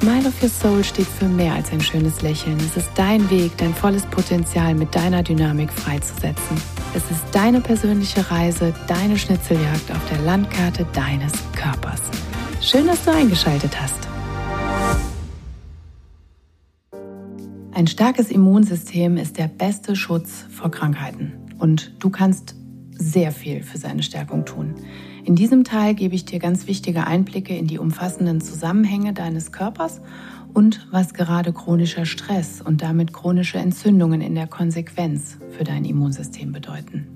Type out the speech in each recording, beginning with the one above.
Smile of Your Soul steht für mehr als ein schönes Lächeln. Es ist dein Weg, dein volles Potenzial mit deiner Dynamik freizusetzen. Es ist deine persönliche Reise, deine Schnitzeljagd auf der Landkarte deines Körpers. Schön, dass du eingeschaltet hast. Ein starkes Immunsystem ist der beste Schutz vor Krankheiten. Und du kannst sehr viel für seine Stärkung tun. In diesem Teil gebe ich dir ganz wichtige Einblicke in die umfassenden Zusammenhänge deines Körpers und was gerade chronischer Stress und damit chronische Entzündungen in der Konsequenz für dein Immunsystem bedeuten.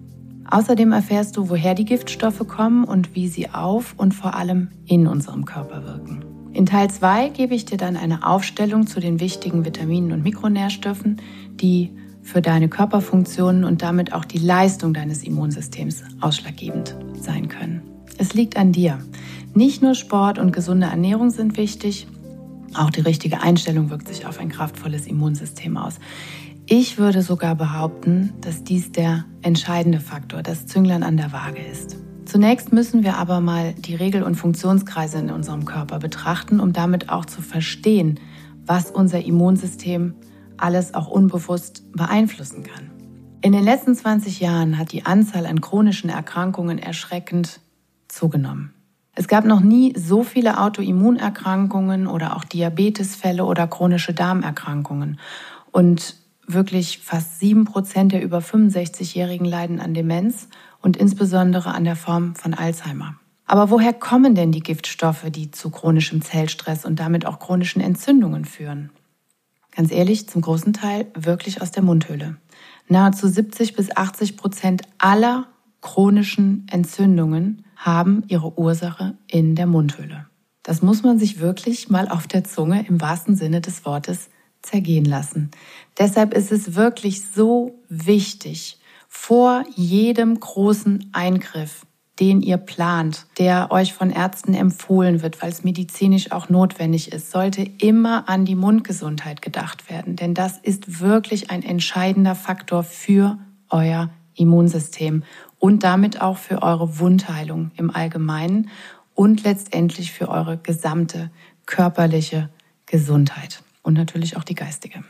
Außerdem erfährst du, woher die Giftstoffe kommen und wie sie auf und vor allem in unserem Körper wirken. In Teil 2 gebe ich dir dann eine Aufstellung zu den wichtigen Vitaminen und Mikronährstoffen, die für deine Körperfunktionen und damit auch die Leistung deines Immunsystems ausschlaggebend sein können. Es liegt an dir. Nicht nur Sport und gesunde Ernährung sind wichtig, auch die richtige Einstellung wirkt sich auf ein kraftvolles Immunsystem aus. Ich würde sogar behaupten, dass dies der entscheidende Faktor, das Zünglein an der Waage ist. Zunächst müssen wir aber mal die Regel- und Funktionskreise in unserem Körper betrachten, um damit auch zu verstehen, was unser Immunsystem alles auch unbewusst beeinflussen kann. In den letzten 20 Jahren hat die Anzahl an chronischen Erkrankungen erschreckend zugenommen. Es gab noch nie so viele Autoimmunerkrankungen oder auch Diabetesfälle oder chronische Darmerkrankungen. Und wirklich fast sieben Prozent der über 65-Jährigen leiden an Demenz und insbesondere an der Form von Alzheimer. Aber woher kommen denn die Giftstoffe, die zu chronischem Zellstress und damit auch chronischen Entzündungen führen? Ganz ehrlich, zum großen Teil wirklich aus der Mundhöhle. Nahezu 70 bis 80 Prozent aller chronischen Entzündungen haben ihre Ursache in der Mundhöhle. Das muss man sich wirklich mal auf der Zunge im wahrsten Sinne des Wortes zergehen lassen. Deshalb ist es wirklich so wichtig, vor jedem großen Eingriff, den ihr plant, der euch von Ärzten empfohlen wird, weil es medizinisch auch notwendig ist, sollte immer an die Mundgesundheit gedacht werden. Denn das ist wirklich ein entscheidender Faktor für euer Immunsystem und damit auch für eure Wundheilung im Allgemeinen und letztendlich für eure gesamte körperliche Gesundheit und natürlich auch die geistige.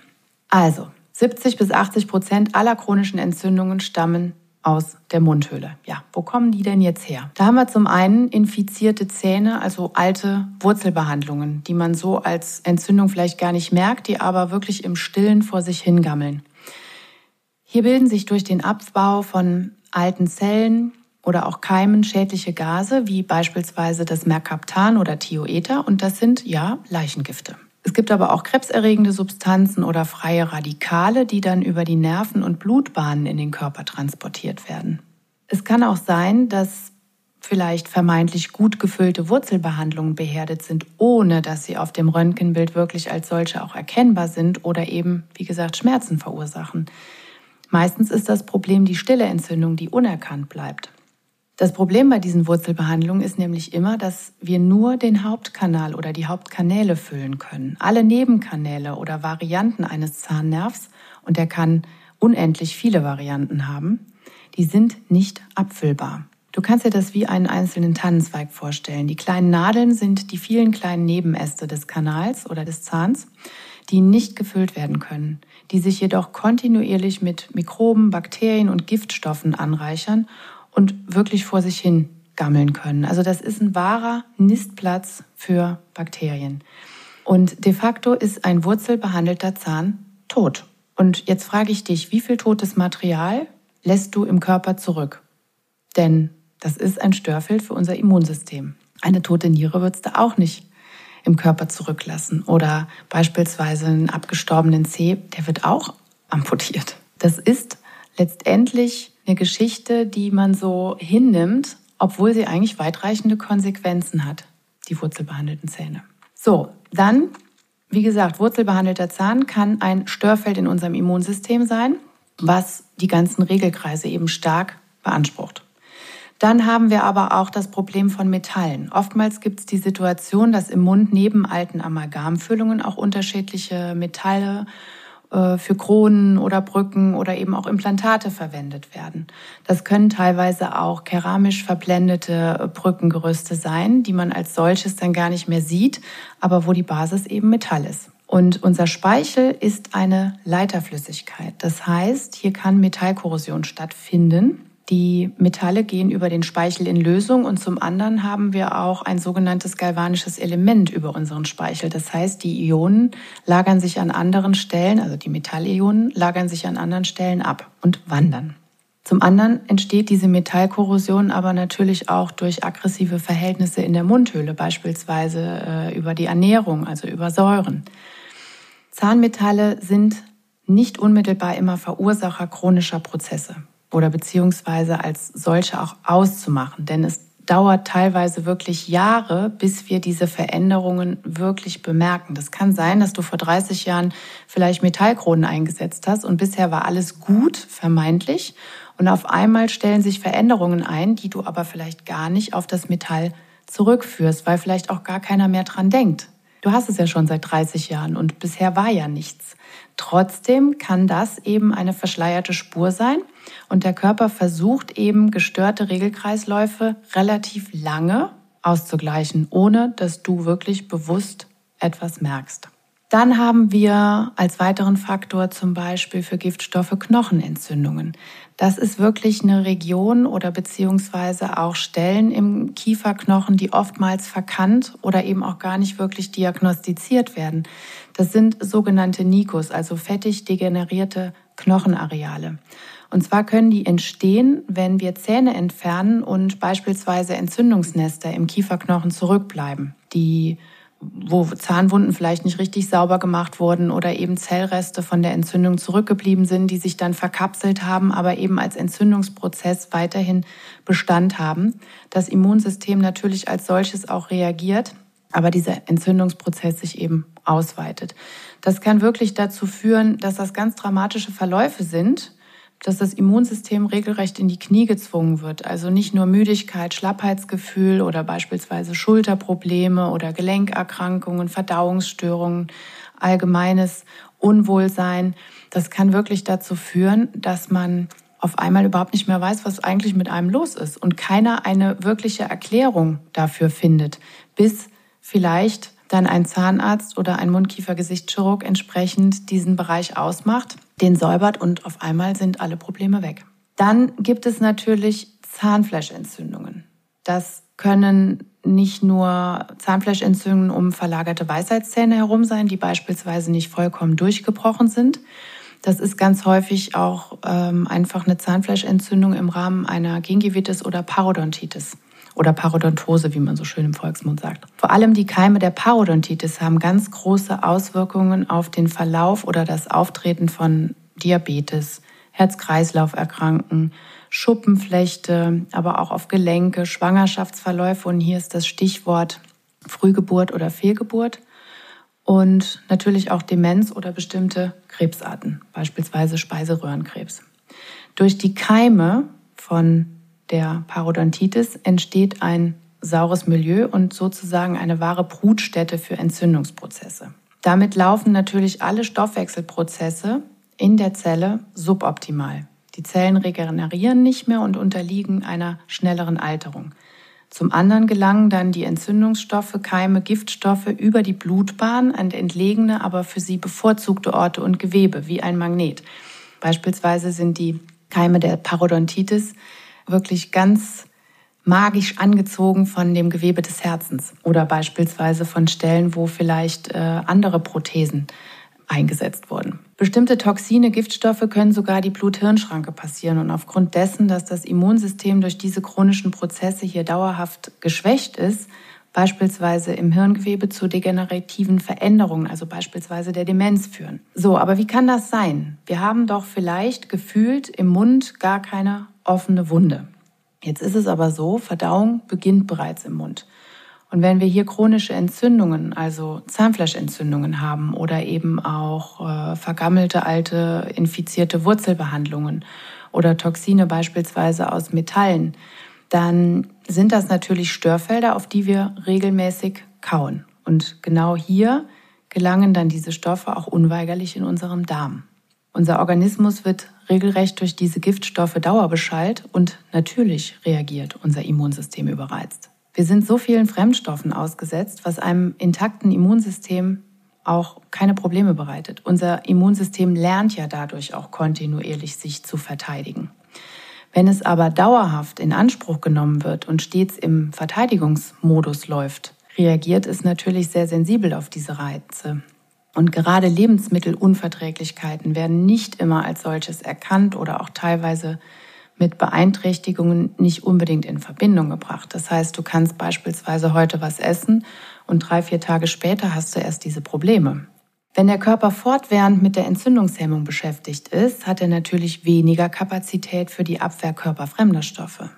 Also, 70 bis 80 Prozent aller chronischen Entzündungen stammen aus der Mundhöhle. Ja, wo kommen die denn jetzt her? Da haben wir zum einen infizierte Zähne, also alte Wurzelbehandlungen, die man so als Entzündung vielleicht gar nicht merkt, die aber wirklich im Stillen vor sich hingammeln. Hier bilden sich durch den Abbau von alten Zellen oder auch Keimen schädliche Gase, wie beispielsweise das Mercaptan oder Thioether, und das sind ja Leichengifte. Es gibt aber auch krebserregende Substanzen oder freie Radikale, die dann über die Nerven- und Blutbahnen in den Körper transportiert werden. Es kann auch sein, dass vielleicht vermeintlich gut gefüllte Wurzelbehandlungen beherdet sind, ohne dass sie auf dem Röntgenbild wirklich als solche auch erkennbar sind oder eben, wie gesagt, Schmerzen verursachen. Meistens ist das Problem die stille Entzündung, die unerkannt bleibt. Das Problem bei diesen Wurzelbehandlungen ist nämlich immer, dass wir nur den Hauptkanal oder die Hauptkanäle füllen können. Alle Nebenkanäle oder Varianten eines Zahnnervs, und der kann unendlich viele Varianten haben, die sind nicht abfüllbar. Du kannst dir das wie einen einzelnen Tannenzweig vorstellen. Die kleinen Nadeln sind die vielen kleinen Nebenäste des Kanals oder des Zahns, die nicht gefüllt werden können, die sich jedoch kontinuierlich mit Mikroben, Bakterien und Giftstoffen anreichern und wirklich vor sich hin gammeln können. Also das ist ein wahrer Nistplatz für Bakterien. Und de facto ist ein wurzelbehandelter Zahn tot. Und jetzt frage ich dich, wie viel totes Material lässt du im Körper zurück? Denn das ist ein Störfeld für unser Immunsystem. Eine tote Niere würdest du auch nicht im Körper zurücklassen. Oder beispielsweise einen abgestorbenen Zeh, der wird auch amputiert. Das ist letztendlich eine Geschichte, die man so hinnimmt, obwohl sie eigentlich weitreichende Konsequenzen hat, die wurzelbehandelten Zähne. So, dann, wie gesagt, wurzelbehandelter Zahn kann ein Störfeld in unserem Immunsystem sein. was die ganzen Regelkreise eben stark beansprucht. Dann haben wir aber auch das Problem von Metallen. Oftmals gibt es die Situation, dass im Mund neben alten Amalgamfüllungen auch unterschiedliche Metalle äh, für Kronen oder Brücken oder eben auch Implantate verwendet werden. Das können teilweise auch keramisch verblendete Brückengerüste sein, die man als solches dann gar nicht mehr sieht, aber wo die Basis eben Metall ist. Und unser Speichel ist eine Leiterflüssigkeit. Das heißt, hier kann Metallkorrosion stattfinden. Die Metalle gehen über den Speichel in Lösung und zum anderen haben wir auch ein sogenanntes galvanisches Element über unseren Speichel. Das heißt, die Ionen lagern sich an anderen Stellen, also die Metallionen lagern sich an anderen Stellen ab und wandern. Zum anderen entsteht diese Metallkorrosion aber natürlich auch durch aggressive Verhältnisse in der Mundhöhle, beispielsweise äh, über die Ernährung, also über Säuren. Zahnmetalle sind nicht unmittelbar immer Verursacher chronischer Prozesse oder beziehungsweise als solche auch auszumachen. Denn es dauert teilweise wirklich Jahre, bis wir diese Veränderungen wirklich bemerken. Das kann sein, dass du vor 30 Jahren vielleicht Metallkronen eingesetzt hast und bisher war alles gut, vermeintlich. Und auf einmal stellen sich Veränderungen ein, die du aber vielleicht gar nicht auf das Metall zurückführst, weil vielleicht auch gar keiner mehr dran denkt. Du hast es ja schon seit 30 Jahren und bisher war ja nichts. Trotzdem kann das eben eine verschleierte Spur sein und der Körper versucht eben gestörte Regelkreisläufe relativ lange auszugleichen, ohne dass du wirklich bewusst etwas merkst. Dann haben wir als weiteren Faktor zum Beispiel für Giftstoffe Knochenentzündungen. Das ist wirklich eine Region oder beziehungsweise auch Stellen im Kieferknochen, die oftmals verkannt oder eben auch gar nicht wirklich diagnostiziert werden. Das sind sogenannte Nikos, also fettig degenerierte Knochenareale. Und zwar können die entstehen, wenn wir Zähne entfernen und beispielsweise Entzündungsnester im Kieferknochen zurückbleiben, die wo Zahnwunden vielleicht nicht richtig sauber gemacht wurden oder eben Zellreste von der Entzündung zurückgeblieben sind, die sich dann verkapselt haben, aber eben als Entzündungsprozess weiterhin Bestand haben. Das Immunsystem natürlich als solches auch reagiert, aber dieser Entzündungsprozess sich eben ausweitet. Das kann wirklich dazu führen, dass das ganz dramatische Verläufe sind, dass das Immunsystem regelrecht in die Knie gezwungen wird. Also nicht nur Müdigkeit, Schlappheitsgefühl oder beispielsweise Schulterprobleme oder Gelenkerkrankungen, Verdauungsstörungen, allgemeines Unwohlsein. Das kann wirklich dazu führen, dass man auf einmal überhaupt nicht mehr weiß, was eigentlich mit einem los ist und keiner eine wirkliche Erklärung dafür findet, bis vielleicht dann ein Zahnarzt oder ein Mundkiefer-Gesichtschirurg entsprechend diesen Bereich ausmacht den säubert und auf einmal sind alle Probleme weg. Dann gibt es natürlich Zahnfleischentzündungen. Das können nicht nur Zahnfleischentzündungen um verlagerte Weisheitszähne herum sein, die beispielsweise nicht vollkommen durchgebrochen sind. Das ist ganz häufig auch ähm, einfach eine Zahnfleischentzündung im Rahmen einer Gingivitis oder Parodontitis oder Parodontose, wie man so schön im Volksmund sagt. Vor allem die Keime der Parodontitis haben ganz große Auswirkungen auf den Verlauf oder das Auftreten von Diabetes, Herz-Kreislauf-Erkranken, Schuppenflechte, aber auch auf Gelenke, Schwangerschaftsverläufe und hier ist das Stichwort Frühgeburt oder Fehlgeburt und natürlich auch Demenz oder bestimmte Krebsarten, beispielsweise Speiseröhrenkrebs. Durch die Keime von der Parodontitis entsteht ein saures Milieu und sozusagen eine wahre Brutstätte für Entzündungsprozesse. Damit laufen natürlich alle Stoffwechselprozesse in der Zelle suboptimal. Die Zellen regenerieren nicht mehr und unterliegen einer schnelleren Alterung. Zum anderen gelangen dann die Entzündungsstoffe, Keime, Giftstoffe über die Blutbahn an entlegene, aber für sie bevorzugte Orte und Gewebe, wie ein Magnet. Beispielsweise sind die Keime der Parodontitis wirklich ganz magisch angezogen von dem Gewebe des Herzens oder beispielsweise von Stellen, wo vielleicht äh, andere Prothesen eingesetzt wurden. Bestimmte Toxine, Giftstoffe können sogar die Blut-Hirn-Schranke passieren und aufgrund dessen, dass das Immunsystem durch diese chronischen Prozesse hier dauerhaft geschwächt ist, beispielsweise im Hirngewebe zu degenerativen Veränderungen, also beispielsweise der Demenz führen. So, aber wie kann das sein? Wir haben doch vielleicht gefühlt im Mund gar keine offene Wunde. Jetzt ist es aber so, Verdauung beginnt bereits im Mund. Und wenn wir hier chronische Entzündungen, also Zahnfleischentzündungen haben oder eben auch äh, vergammelte alte infizierte Wurzelbehandlungen oder Toxine beispielsweise aus Metallen, dann sind das natürlich Störfelder, auf die wir regelmäßig kauen. Und genau hier gelangen dann diese Stoffe auch unweigerlich in unserem Darm. Unser Organismus wird regelrecht durch diese Giftstoffe dauerbeschallt und natürlich reagiert unser Immunsystem überreizt. Wir sind so vielen Fremdstoffen ausgesetzt, was einem intakten Immunsystem auch keine Probleme bereitet. Unser Immunsystem lernt ja dadurch auch kontinuierlich sich zu verteidigen. Wenn es aber dauerhaft in Anspruch genommen wird und stets im Verteidigungsmodus läuft, reagiert es natürlich sehr sensibel auf diese Reize. Und gerade Lebensmittelunverträglichkeiten werden nicht immer als solches erkannt oder auch teilweise mit Beeinträchtigungen nicht unbedingt in Verbindung gebracht. Das heißt, du kannst beispielsweise heute was essen und drei, vier Tage später hast du erst diese Probleme. Wenn der Körper fortwährend mit der Entzündungshemmung beschäftigt ist, hat er natürlich weniger Kapazität für die Abwehr körperfremder Stoffe.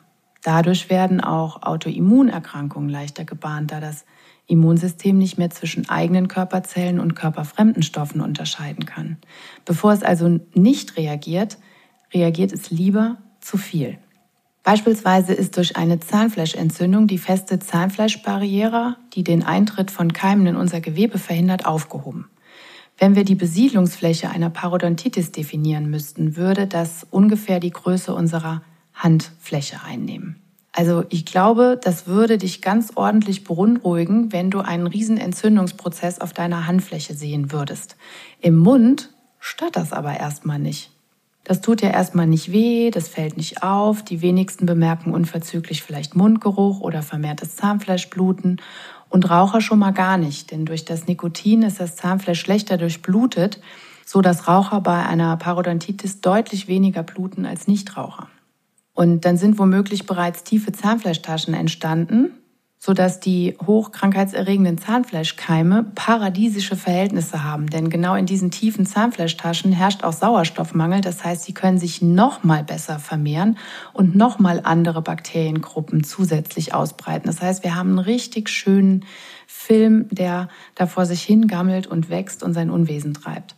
Dadurch werden auch Autoimmunerkrankungen leichter gebahnt, da das Immunsystem nicht mehr zwischen eigenen Körperzellen und körperfremden Stoffen unterscheiden kann. Bevor es also nicht reagiert, reagiert es lieber zu viel. Beispielsweise ist durch eine Zahnfleischentzündung die feste Zahnfleischbarriere, die den Eintritt von Keimen in unser Gewebe verhindert, aufgehoben. Wenn wir die Besiedlungsfläche einer Parodontitis definieren müssten, würde das ungefähr die Größe unserer Handfläche einnehmen. Also ich glaube, das würde dich ganz ordentlich beunruhigen, wenn du einen riesen Entzündungsprozess auf deiner Handfläche sehen würdest. Im Mund stört das aber erstmal nicht. Das tut ja erstmal nicht weh, das fällt nicht auf. Die wenigsten bemerken unverzüglich vielleicht Mundgeruch oder vermehrtes Zahnfleischbluten und Raucher schon mal gar nicht, denn durch das Nikotin ist das Zahnfleisch schlechter durchblutet, so dass Raucher bei einer Parodontitis deutlich weniger bluten als Nichtraucher. Und dann sind womöglich bereits tiefe Zahnfleischtaschen entstanden, sodass die hochkrankheitserregenden Zahnfleischkeime paradiesische Verhältnisse haben. Denn genau in diesen tiefen Zahnfleischtaschen herrscht auch Sauerstoffmangel. Das heißt, sie können sich noch mal besser vermehren und noch mal andere Bakteriengruppen zusätzlich ausbreiten. Das heißt, wir haben einen richtig schönen Film, der da vor sich hingammelt und wächst und sein Unwesen treibt.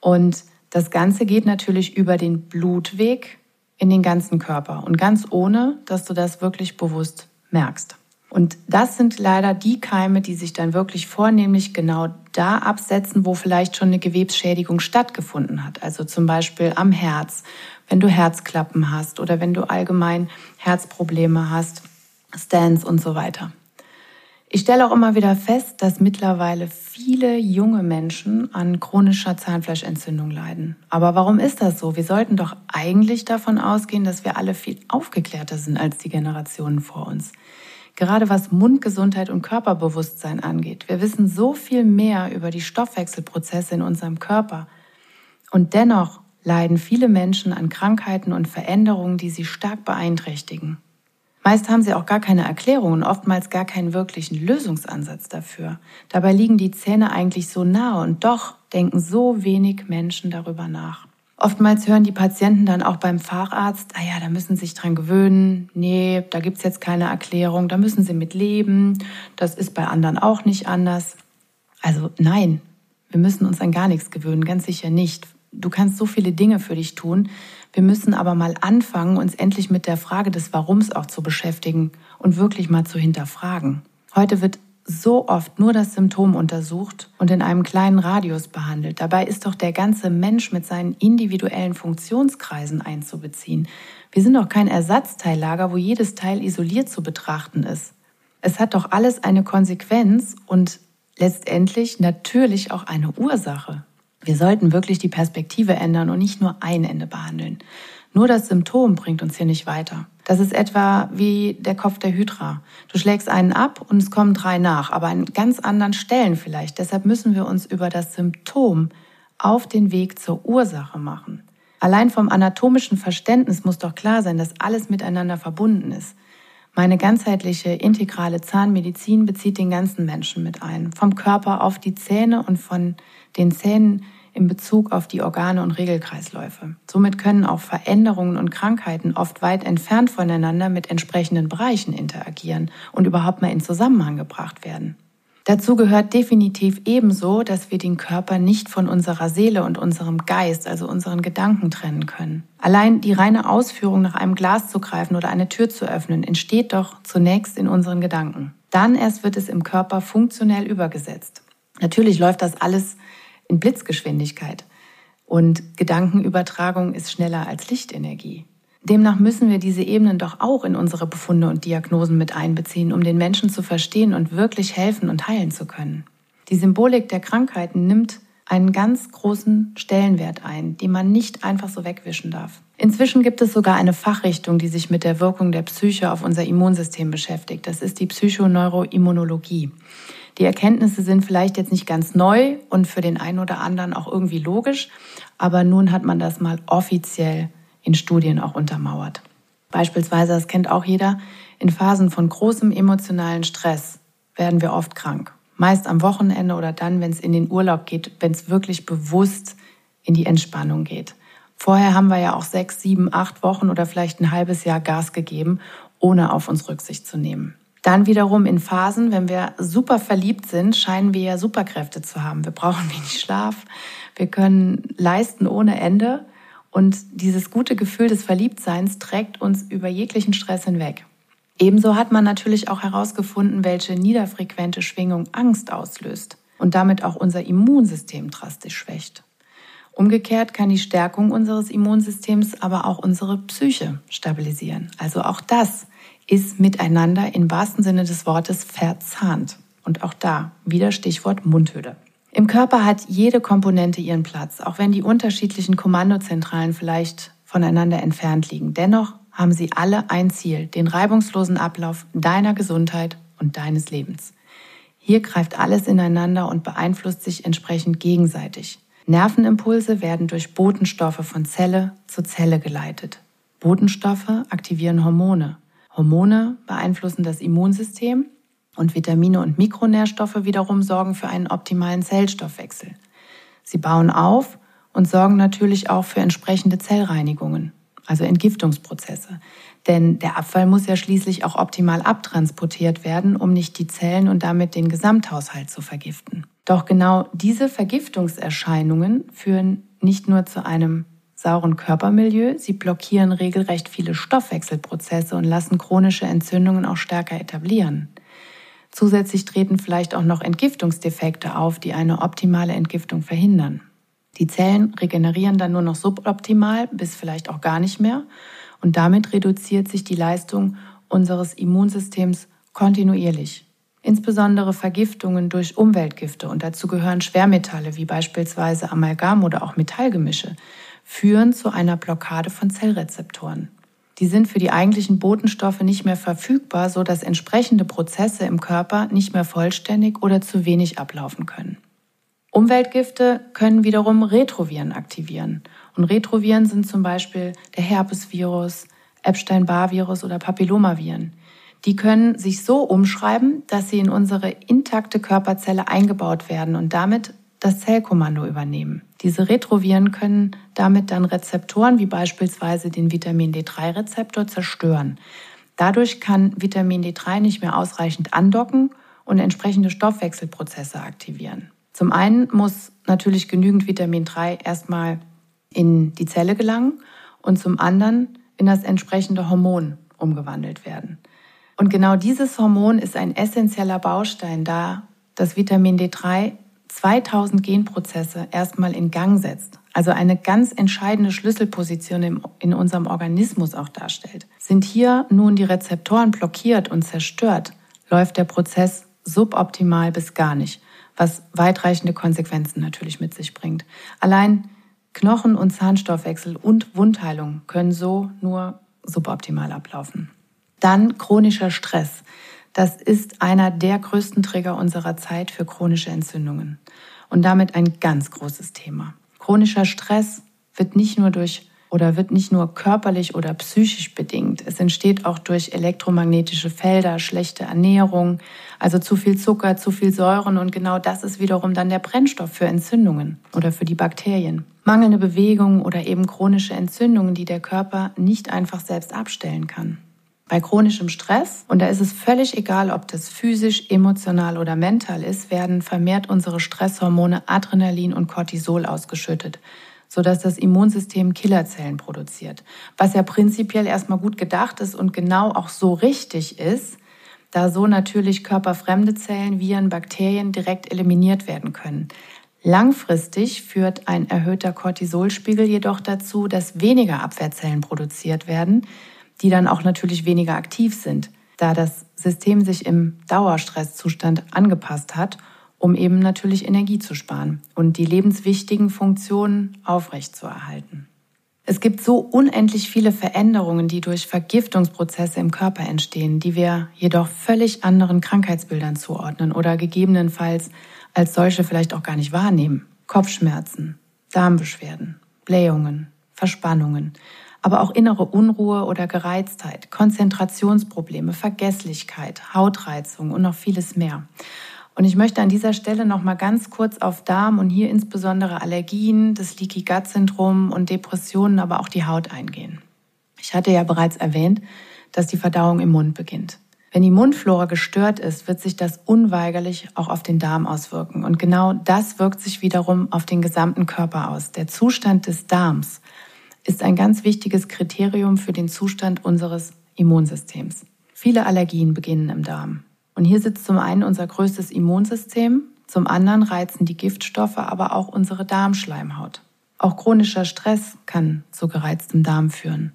Und das Ganze geht natürlich über den Blutweg in den ganzen Körper und ganz ohne, dass du das wirklich bewusst merkst. Und das sind leider die Keime, die sich dann wirklich vornehmlich genau da absetzen, wo vielleicht schon eine Gewebsschädigung stattgefunden hat. Also zum Beispiel am Herz, wenn du Herzklappen hast oder wenn du allgemein Herzprobleme hast, Stents und so weiter. Ich stelle auch immer wieder fest, dass mittlerweile viele junge Menschen an chronischer Zahnfleischentzündung leiden. Aber warum ist das so? Wir sollten doch eigentlich davon ausgehen, dass wir alle viel aufgeklärter sind als die Generationen vor uns gerade was Mundgesundheit und Körperbewusstsein angeht. Wir wissen so viel mehr über die Stoffwechselprozesse in unserem Körper. Und dennoch leiden viele Menschen an Krankheiten und Veränderungen, die sie stark beeinträchtigen. Meist haben sie auch gar keine Erklärung und oftmals gar keinen wirklichen Lösungsansatz dafür. Dabei liegen die Zähne eigentlich so nahe und doch denken so wenig Menschen darüber nach. Oftmals hören die Patienten dann auch beim Facharzt, ah ja, da müssen sie sich dran gewöhnen, nee, da gibt's jetzt keine Erklärung, da müssen sie mit leben, das ist bei anderen auch nicht anders. Also nein, wir müssen uns an gar nichts gewöhnen, ganz sicher nicht. Du kannst so viele Dinge für dich tun. Wir müssen aber mal anfangen, uns endlich mit der Frage des Warums auch zu beschäftigen und wirklich mal zu hinterfragen. Heute wird so oft nur das Symptom untersucht und in einem kleinen Radius behandelt. Dabei ist doch der ganze Mensch mit seinen individuellen Funktionskreisen einzubeziehen. Wir sind doch kein Ersatzteillager, wo jedes Teil isoliert zu betrachten ist. Es hat doch alles eine Konsequenz und letztendlich natürlich auch eine Ursache. Wir sollten wirklich die Perspektive ändern und nicht nur ein Ende behandeln. Nur das Symptom bringt uns hier nicht weiter. Das ist etwa wie der Kopf der Hydra. Du schlägst einen ab und es kommen drei nach, aber an ganz anderen Stellen vielleicht. Deshalb müssen wir uns über das Symptom auf den Weg zur Ursache machen. Allein vom anatomischen Verständnis muss doch klar sein, dass alles miteinander verbunden ist. Meine ganzheitliche integrale Zahnmedizin bezieht den ganzen Menschen mit ein. Vom Körper auf die Zähne und von den Zähnen in Bezug auf die Organe und Regelkreisläufe. Somit können auch Veränderungen und Krankheiten oft weit entfernt voneinander mit entsprechenden Bereichen interagieren und überhaupt mal in Zusammenhang gebracht werden. Dazu gehört definitiv ebenso, dass wir den Körper nicht von unserer Seele und unserem Geist, also unseren Gedanken trennen können. Allein die reine Ausführung, nach einem Glas zu greifen oder eine Tür zu öffnen, entsteht doch zunächst in unseren Gedanken. Dann erst wird es im Körper funktionell übergesetzt. Natürlich läuft das alles in Blitzgeschwindigkeit und Gedankenübertragung ist schneller als Lichtenergie. Demnach müssen wir diese Ebenen doch auch in unsere Befunde und Diagnosen mit einbeziehen, um den Menschen zu verstehen und wirklich helfen und heilen zu können. Die Symbolik der Krankheiten nimmt einen ganz großen Stellenwert ein, den man nicht einfach so wegwischen darf. Inzwischen gibt es sogar eine Fachrichtung, die sich mit der Wirkung der Psyche auf unser Immunsystem beschäftigt. Das ist die Psychoneuroimmunologie. Die Erkenntnisse sind vielleicht jetzt nicht ganz neu und für den einen oder anderen auch irgendwie logisch, aber nun hat man das mal offiziell in Studien auch untermauert. Beispielsweise, das kennt auch jeder, in Phasen von großem emotionalen Stress werden wir oft krank. Meist am Wochenende oder dann, wenn es in den Urlaub geht, wenn es wirklich bewusst in die Entspannung geht. Vorher haben wir ja auch sechs, sieben, acht Wochen oder vielleicht ein halbes Jahr Gas gegeben, ohne auf uns Rücksicht zu nehmen. Dann wiederum in Phasen, wenn wir super verliebt sind, scheinen wir ja Superkräfte zu haben. Wir brauchen wenig Schlaf, wir können leisten ohne Ende und dieses gute Gefühl des Verliebtseins trägt uns über jeglichen Stress hinweg. Ebenso hat man natürlich auch herausgefunden, welche niederfrequente Schwingung Angst auslöst und damit auch unser Immunsystem drastisch schwächt. Umgekehrt kann die Stärkung unseres Immunsystems aber auch unsere Psyche stabilisieren. Also auch das ist miteinander im wahrsten Sinne des Wortes verzahnt. Und auch da wieder Stichwort Mundhöhle. Im Körper hat jede Komponente ihren Platz, auch wenn die unterschiedlichen Kommandozentralen vielleicht voneinander entfernt liegen. Dennoch haben sie alle ein Ziel, den reibungslosen Ablauf deiner Gesundheit und deines Lebens. Hier greift alles ineinander und beeinflusst sich entsprechend gegenseitig. Nervenimpulse werden durch Botenstoffe von Zelle zu Zelle geleitet. Botenstoffe aktivieren Hormone. Hormone beeinflussen das Immunsystem und Vitamine und Mikronährstoffe wiederum sorgen für einen optimalen Zellstoffwechsel. Sie bauen auf und sorgen natürlich auch für entsprechende Zellreinigungen, also Entgiftungsprozesse. Denn der Abfall muss ja schließlich auch optimal abtransportiert werden, um nicht die Zellen und damit den Gesamthaushalt zu vergiften. Doch genau diese Vergiftungserscheinungen führen nicht nur zu einem sauren Körpermilieu, sie blockieren regelrecht viele Stoffwechselprozesse und lassen chronische Entzündungen auch stärker etablieren. Zusätzlich treten vielleicht auch noch Entgiftungsdefekte auf, die eine optimale Entgiftung verhindern. Die Zellen regenerieren dann nur noch suboptimal bis vielleicht auch gar nicht mehr und damit reduziert sich die Leistung unseres Immunsystems kontinuierlich. Insbesondere Vergiftungen durch Umweltgifte und dazu gehören Schwermetalle wie beispielsweise Amalgam oder auch Metallgemische führen zu einer Blockade von Zellrezeptoren. Die sind für die eigentlichen Botenstoffe nicht mehr verfügbar, so dass entsprechende Prozesse im Körper nicht mehr vollständig oder zu wenig ablaufen können. Umweltgifte können wiederum Retroviren aktivieren. Und Retroviren sind zum Beispiel der Herpesvirus, Epstein-Barr-Virus oder Papillomaviren. Die können sich so umschreiben, dass sie in unsere intakte Körperzelle eingebaut werden und damit das Zellkommando übernehmen. Diese Retroviren können damit dann Rezeptoren wie beispielsweise den Vitamin D3-Rezeptor zerstören. Dadurch kann Vitamin D3 nicht mehr ausreichend andocken und entsprechende Stoffwechselprozesse aktivieren. Zum einen muss natürlich genügend Vitamin 3 erstmal in die Zelle gelangen und zum anderen in das entsprechende Hormon umgewandelt werden. Und genau dieses Hormon ist ein essentieller Baustein, da das Vitamin D3 2000 Genprozesse erstmal in Gang setzt, also eine ganz entscheidende Schlüsselposition in unserem Organismus auch darstellt. Sind hier nun die Rezeptoren blockiert und zerstört, läuft der Prozess suboptimal bis gar nicht, was weitreichende Konsequenzen natürlich mit sich bringt. Allein Knochen- und Zahnstoffwechsel und Wundheilung können so nur suboptimal ablaufen. Dann chronischer Stress. Das ist einer der größten Trigger unserer Zeit für chronische Entzündungen und damit ein ganz großes Thema. Chronischer Stress wird nicht nur durch oder wird nicht nur körperlich oder psychisch bedingt. Es entsteht auch durch elektromagnetische Felder, schlechte Ernährung, also zu viel Zucker, zu viel Säuren und genau das ist wiederum dann der Brennstoff für Entzündungen oder für die Bakterien. Mangelnde Bewegung oder eben chronische Entzündungen, die der Körper nicht einfach selbst abstellen kann. Bei chronischem Stress, und da ist es völlig egal, ob das physisch, emotional oder mental ist, werden vermehrt unsere Stresshormone Adrenalin und Cortisol ausgeschüttet sodass das Immunsystem Killerzellen produziert. Was ja prinzipiell erstmal gut gedacht ist und genau auch so richtig ist, da so natürlich körperfremde Zellen, Viren, Bakterien direkt eliminiert werden können. Langfristig führt ein erhöhter Cortisolspiegel jedoch dazu, dass weniger Abwehrzellen produziert werden, die dann auch natürlich weniger aktiv sind, da das System sich im Dauerstresszustand angepasst hat um eben natürlich Energie zu sparen und die lebenswichtigen Funktionen aufrechtzuerhalten. Es gibt so unendlich viele Veränderungen, die durch Vergiftungsprozesse im Körper entstehen, die wir jedoch völlig anderen Krankheitsbildern zuordnen oder gegebenenfalls als solche vielleicht auch gar nicht wahrnehmen. Kopfschmerzen, Darmbeschwerden, Blähungen, Verspannungen, aber auch innere Unruhe oder Gereiztheit, Konzentrationsprobleme, Vergesslichkeit, Hautreizung und noch vieles mehr. Und ich möchte an dieser Stelle noch mal ganz kurz auf Darm und hier insbesondere Allergien, das Leaky Gut Syndrom und Depressionen, aber auch die Haut eingehen. Ich hatte ja bereits erwähnt, dass die Verdauung im Mund beginnt. Wenn die Mundflora gestört ist, wird sich das unweigerlich auch auf den Darm auswirken. Und genau das wirkt sich wiederum auf den gesamten Körper aus. Der Zustand des Darms ist ein ganz wichtiges Kriterium für den Zustand unseres Immunsystems. Viele Allergien beginnen im Darm. Und hier sitzt zum einen unser größtes Immunsystem, zum anderen reizen die Giftstoffe aber auch unsere Darmschleimhaut. Auch chronischer Stress kann zu gereiztem Darm führen.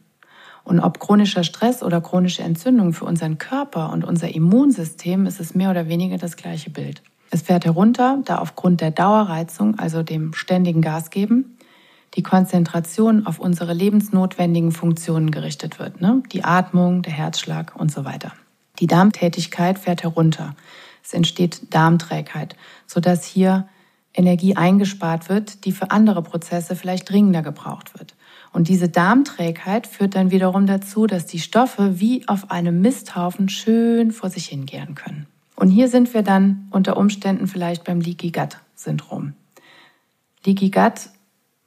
Und ob chronischer Stress oder chronische Entzündung für unseren Körper und unser Immunsystem ist es mehr oder weniger das gleiche Bild. Es fährt herunter, da aufgrund der Dauerreizung, also dem ständigen Gasgeben, die Konzentration auf unsere lebensnotwendigen Funktionen gerichtet wird. Ne? Die Atmung, der Herzschlag und so weiter. Die Darmtätigkeit fährt herunter. Es entsteht Darmträgheit, sodass hier Energie eingespart wird, die für andere Prozesse vielleicht dringender gebraucht wird. Und diese Darmträgheit führt dann wiederum dazu, dass die Stoffe wie auf einem Misthaufen schön vor sich hingehen können. Und hier sind wir dann unter Umständen vielleicht beim Leaky Gut Syndrom. Leaky Gut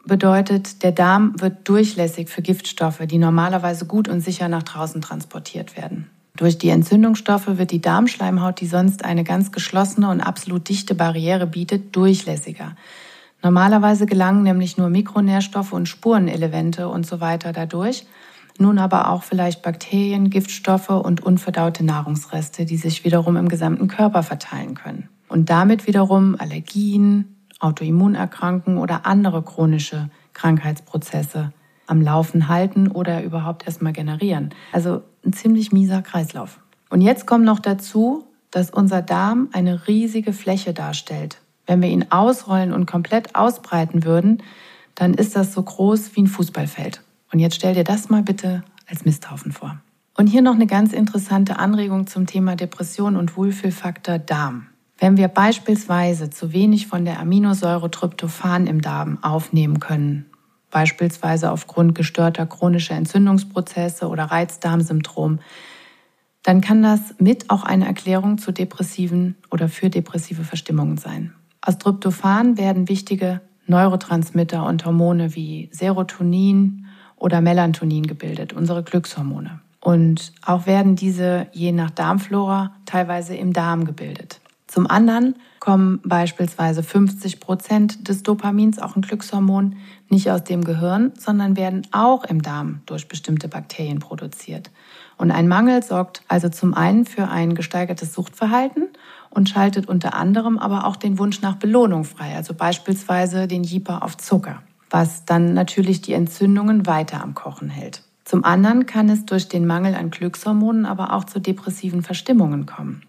bedeutet, der Darm wird durchlässig für Giftstoffe, die normalerweise gut und sicher nach draußen transportiert werden. Durch die Entzündungsstoffe wird die Darmschleimhaut, die sonst eine ganz geschlossene und absolut dichte Barriere bietet, durchlässiger. Normalerweise gelangen nämlich nur Mikronährstoffe und Spurenelemente und so weiter dadurch. Nun aber auch vielleicht Bakterien, Giftstoffe und unverdaute Nahrungsreste, die sich wiederum im gesamten Körper verteilen können. Und damit wiederum Allergien, Autoimmunerkrankungen oder andere chronische Krankheitsprozesse am Laufen halten oder überhaupt erstmal generieren. Also ein ziemlich mieser Kreislauf. Und jetzt kommt noch dazu, dass unser Darm eine riesige Fläche darstellt. Wenn wir ihn ausrollen und komplett ausbreiten würden, dann ist das so groß wie ein Fußballfeld. Und jetzt stell dir das mal bitte als Misthaufen vor. Und hier noch eine ganz interessante Anregung zum Thema Depression und Wohlfühlfaktor Darm. Wenn wir beispielsweise zu wenig von der Aminosäure Tryptophan im Darm aufnehmen können beispielsweise aufgrund gestörter chronischer Entzündungsprozesse oder Reizdarmsyndrom, dann kann das mit auch eine Erklärung zu depressiven oder für depressive Verstimmungen sein. Aus Tryptophan werden wichtige Neurotransmitter und Hormone wie Serotonin oder Melatonin gebildet, unsere Glückshormone. Und auch werden diese je nach Darmflora teilweise im Darm gebildet. Zum anderen kommen beispielsweise 50 Prozent des Dopamins, auch ein Glückshormon, nicht aus dem Gehirn, sondern werden auch im Darm durch bestimmte Bakterien produziert. Und ein Mangel sorgt also zum einen für ein gesteigertes Suchtverhalten und schaltet unter anderem aber auch den Wunsch nach Belohnung frei, also beispielsweise den Jeeper auf Zucker, was dann natürlich die Entzündungen weiter am Kochen hält. Zum anderen kann es durch den Mangel an Glückshormonen aber auch zu depressiven Verstimmungen kommen.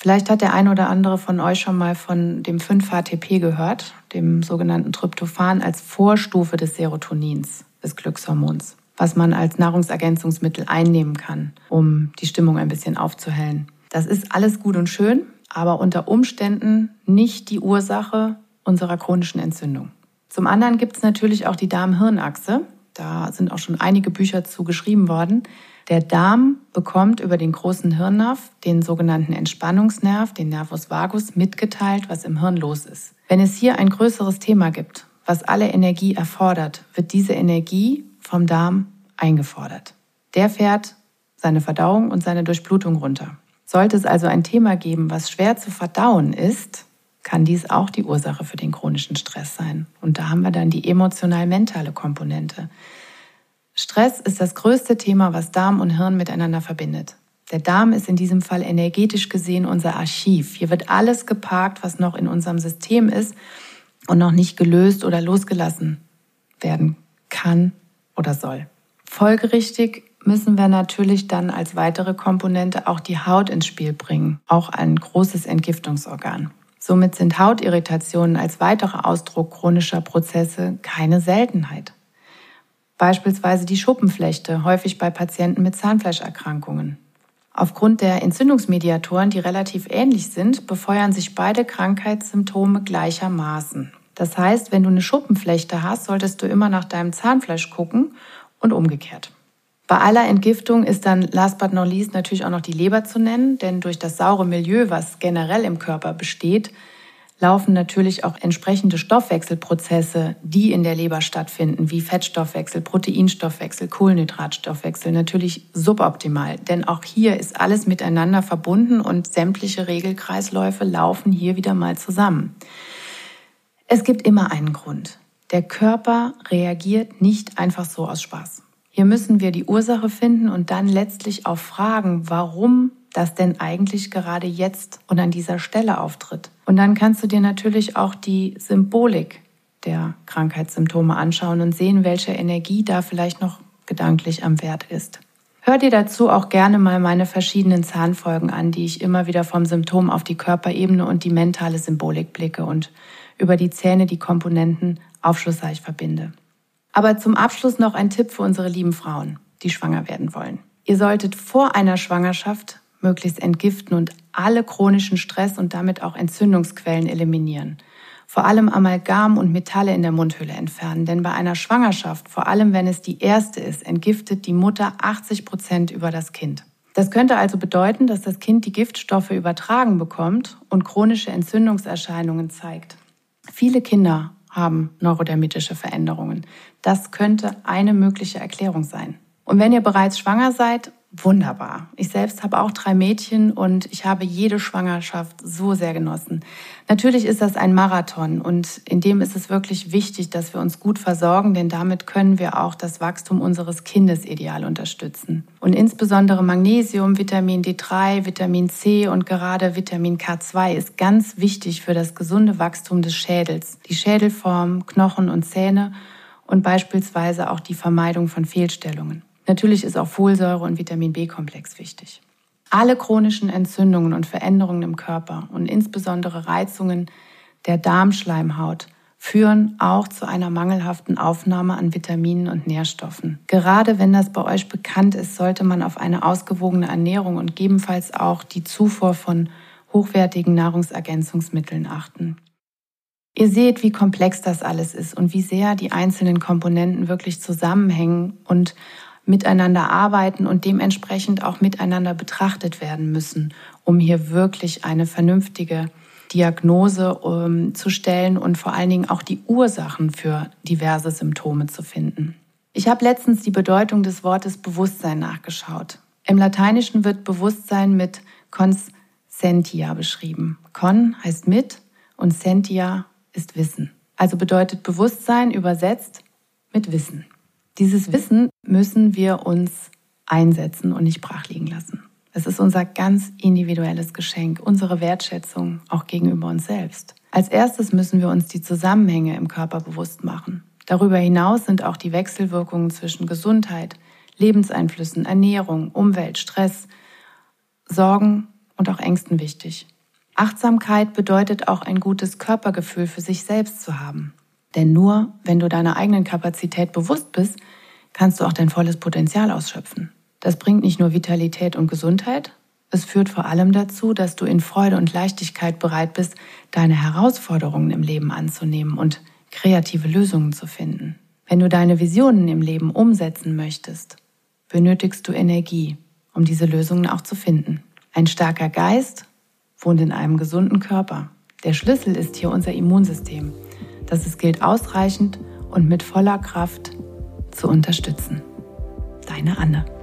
Vielleicht hat der ein oder andere von euch schon mal von dem 5-HTP gehört, dem sogenannten Tryptophan als Vorstufe des Serotonins, des Glückshormons, was man als Nahrungsergänzungsmittel einnehmen kann, um die Stimmung ein bisschen aufzuhellen. Das ist alles gut und schön, aber unter Umständen nicht die Ursache unserer chronischen Entzündung. Zum anderen gibt es natürlich auch die Darm-Hirn-Achse, Da sind auch schon einige Bücher zu geschrieben worden. Der Darm bekommt über den großen Hirnnerv, den sogenannten Entspannungsnerv, den Nervus vagus, mitgeteilt, was im Hirn los ist. Wenn es hier ein größeres Thema gibt, was alle Energie erfordert, wird diese Energie vom Darm eingefordert. Der fährt seine Verdauung und seine Durchblutung runter. Sollte es also ein Thema geben, was schwer zu verdauen ist, kann dies auch die Ursache für den chronischen Stress sein. Und da haben wir dann die emotional-mentale Komponente. Stress ist das größte Thema, was Darm und Hirn miteinander verbindet. Der Darm ist in diesem Fall energetisch gesehen unser Archiv. Hier wird alles geparkt, was noch in unserem System ist und noch nicht gelöst oder losgelassen werden kann oder soll. Folgerichtig müssen wir natürlich dann als weitere Komponente auch die Haut ins Spiel bringen, auch ein großes Entgiftungsorgan. Somit sind Hautirritationen als weiterer Ausdruck chronischer Prozesse keine Seltenheit. Beispielsweise die Schuppenflechte, häufig bei Patienten mit Zahnfleischerkrankungen. Aufgrund der Entzündungsmediatoren, die relativ ähnlich sind, befeuern sich beide Krankheitssymptome gleichermaßen. Das heißt, wenn du eine Schuppenflechte hast, solltest du immer nach deinem Zahnfleisch gucken und umgekehrt. Bei aller Entgiftung ist dann last but not least natürlich auch noch die Leber zu nennen, denn durch das saure Milieu, was generell im Körper besteht, laufen natürlich auch entsprechende Stoffwechselprozesse, die in der Leber stattfinden, wie Fettstoffwechsel, Proteinstoffwechsel, Kohlenhydratstoffwechsel, natürlich suboptimal. Denn auch hier ist alles miteinander verbunden und sämtliche Regelkreisläufe laufen hier wieder mal zusammen. Es gibt immer einen Grund. Der Körper reagiert nicht einfach so aus Spaß. Hier müssen wir die Ursache finden und dann letztlich auch fragen, warum das denn eigentlich gerade jetzt und an dieser Stelle auftritt. Und dann kannst du dir natürlich auch die Symbolik der Krankheitssymptome anschauen und sehen, welche Energie da vielleicht noch gedanklich am Wert ist. Hör dir dazu auch gerne mal meine verschiedenen Zahnfolgen an, die ich immer wieder vom Symptom auf die Körperebene und die mentale Symbolik blicke und über die Zähne die Komponenten aufschlussreich verbinde. Aber zum Abschluss noch ein Tipp für unsere lieben Frauen, die schwanger werden wollen. Ihr solltet vor einer Schwangerschaft möglichst entgiften und alle chronischen Stress und damit auch Entzündungsquellen eliminieren. Vor allem Amalgam und Metalle in der Mundhöhle entfernen, denn bei einer Schwangerschaft, vor allem wenn es die erste ist, entgiftet die Mutter 80 Prozent über das Kind. Das könnte also bedeuten, dass das Kind die Giftstoffe übertragen bekommt und chronische Entzündungserscheinungen zeigt. Viele Kinder haben neurodermitische Veränderungen. Das könnte eine mögliche Erklärung sein. Und wenn ihr bereits schwanger seid, wunderbar. Ich selbst habe auch drei Mädchen und ich habe jede Schwangerschaft so sehr genossen. Natürlich ist das ein Marathon und in dem ist es wirklich wichtig, dass wir uns gut versorgen, denn damit können wir auch das Wachstum unseres Kindes ideal unterstützen. Und insbesondere Magnesium, Vitamin D3, Vitamin C und gerade Vitamin K2 ist ganz wichtig für das gesunde Wachstum des Schädels, die Schädelform, Knochen und Zähne und beispielsweise auch die Vermeidung von Fehlstellungen. Natürlich ist auch Folsäure und Vitamin B-Komplex wichtig. Alle chronischen Entzündungen und Veränderungen im Körper und insbesondere Reizungen der Darmschleimhaut führen auch zu einer mangelhaften Aufnahme an Vitaminen und Nährstoffen. Gerade wenn das bei euch bekannt ist, sollte man auf eine ausgewogene Ernährung und gegebenenfalls auch die Zufuhr von hochwertigen Nahrungsergänzungsmitteln achten. Ihr seht, wie komplex das alles ist und wie sehr die einzelnen Komponenten wirklich zusammenhängen und miteinander arbeiten und dementsprechend auch miteinander betrachtet werden müssen, um hier wirklich eine vernünftige Diagnose ähm, zu stellen und vor allen Dingen auch die Ursachen für diverse Symptome zu finden. Ich habe letztens die Bedeutung des Wortes Bewusstsein nachgeschaut. Im Lateinischen wird Bewusstsein mit conscentia beschrieben. Con heißt mit und sentia ist Wissen. Also bedeutet Bewusstsein übersetzt mit Wissen. Dieses Wissen müssen wir uns einsetzen und nicht brach liegen lassen. Es ist unser ganz individuelles Geschenk, unsere Wertschätzung auch gegenüber uns selbst. Als erstes müssen wir uns die Zusammenhänge im Körper bewusst machen. Darüber hinaus sind auch die Wechselwirkungen zwischen Gesundheit, Lebenseinflüssen, Ernährung, Umwelt, Stress, Sorgen und auch Ängsten wichtig. Achtsamkeit bedeutet auch ein gutes Körpergefühl für sich selbst zu haben. Denn nur wenn du deiner eigenen Kapazität bewusst bist, kannst du auch dein volles Potenzial ausschöpfen. Das bringt nicht nur Vitalität und Gesundheit, es führt vor allem dazu, dass du in Freude und Leichtigkeit bereit bist, deine Herausforderungen im Leben anzunehmen und kreative Lösungen zu finden. Wenn du deine Visionen im Leben umsetzen möchtest, benötigst du Energie, um diese Lösungen auch zu finden. Ein starker Geist wohnt in einem gesunden Körper. Der Schlüssel ist hier unser Immunsystem, das es gilt ausreichend und mit voller Kraft zu unterstützen. Deine Anne.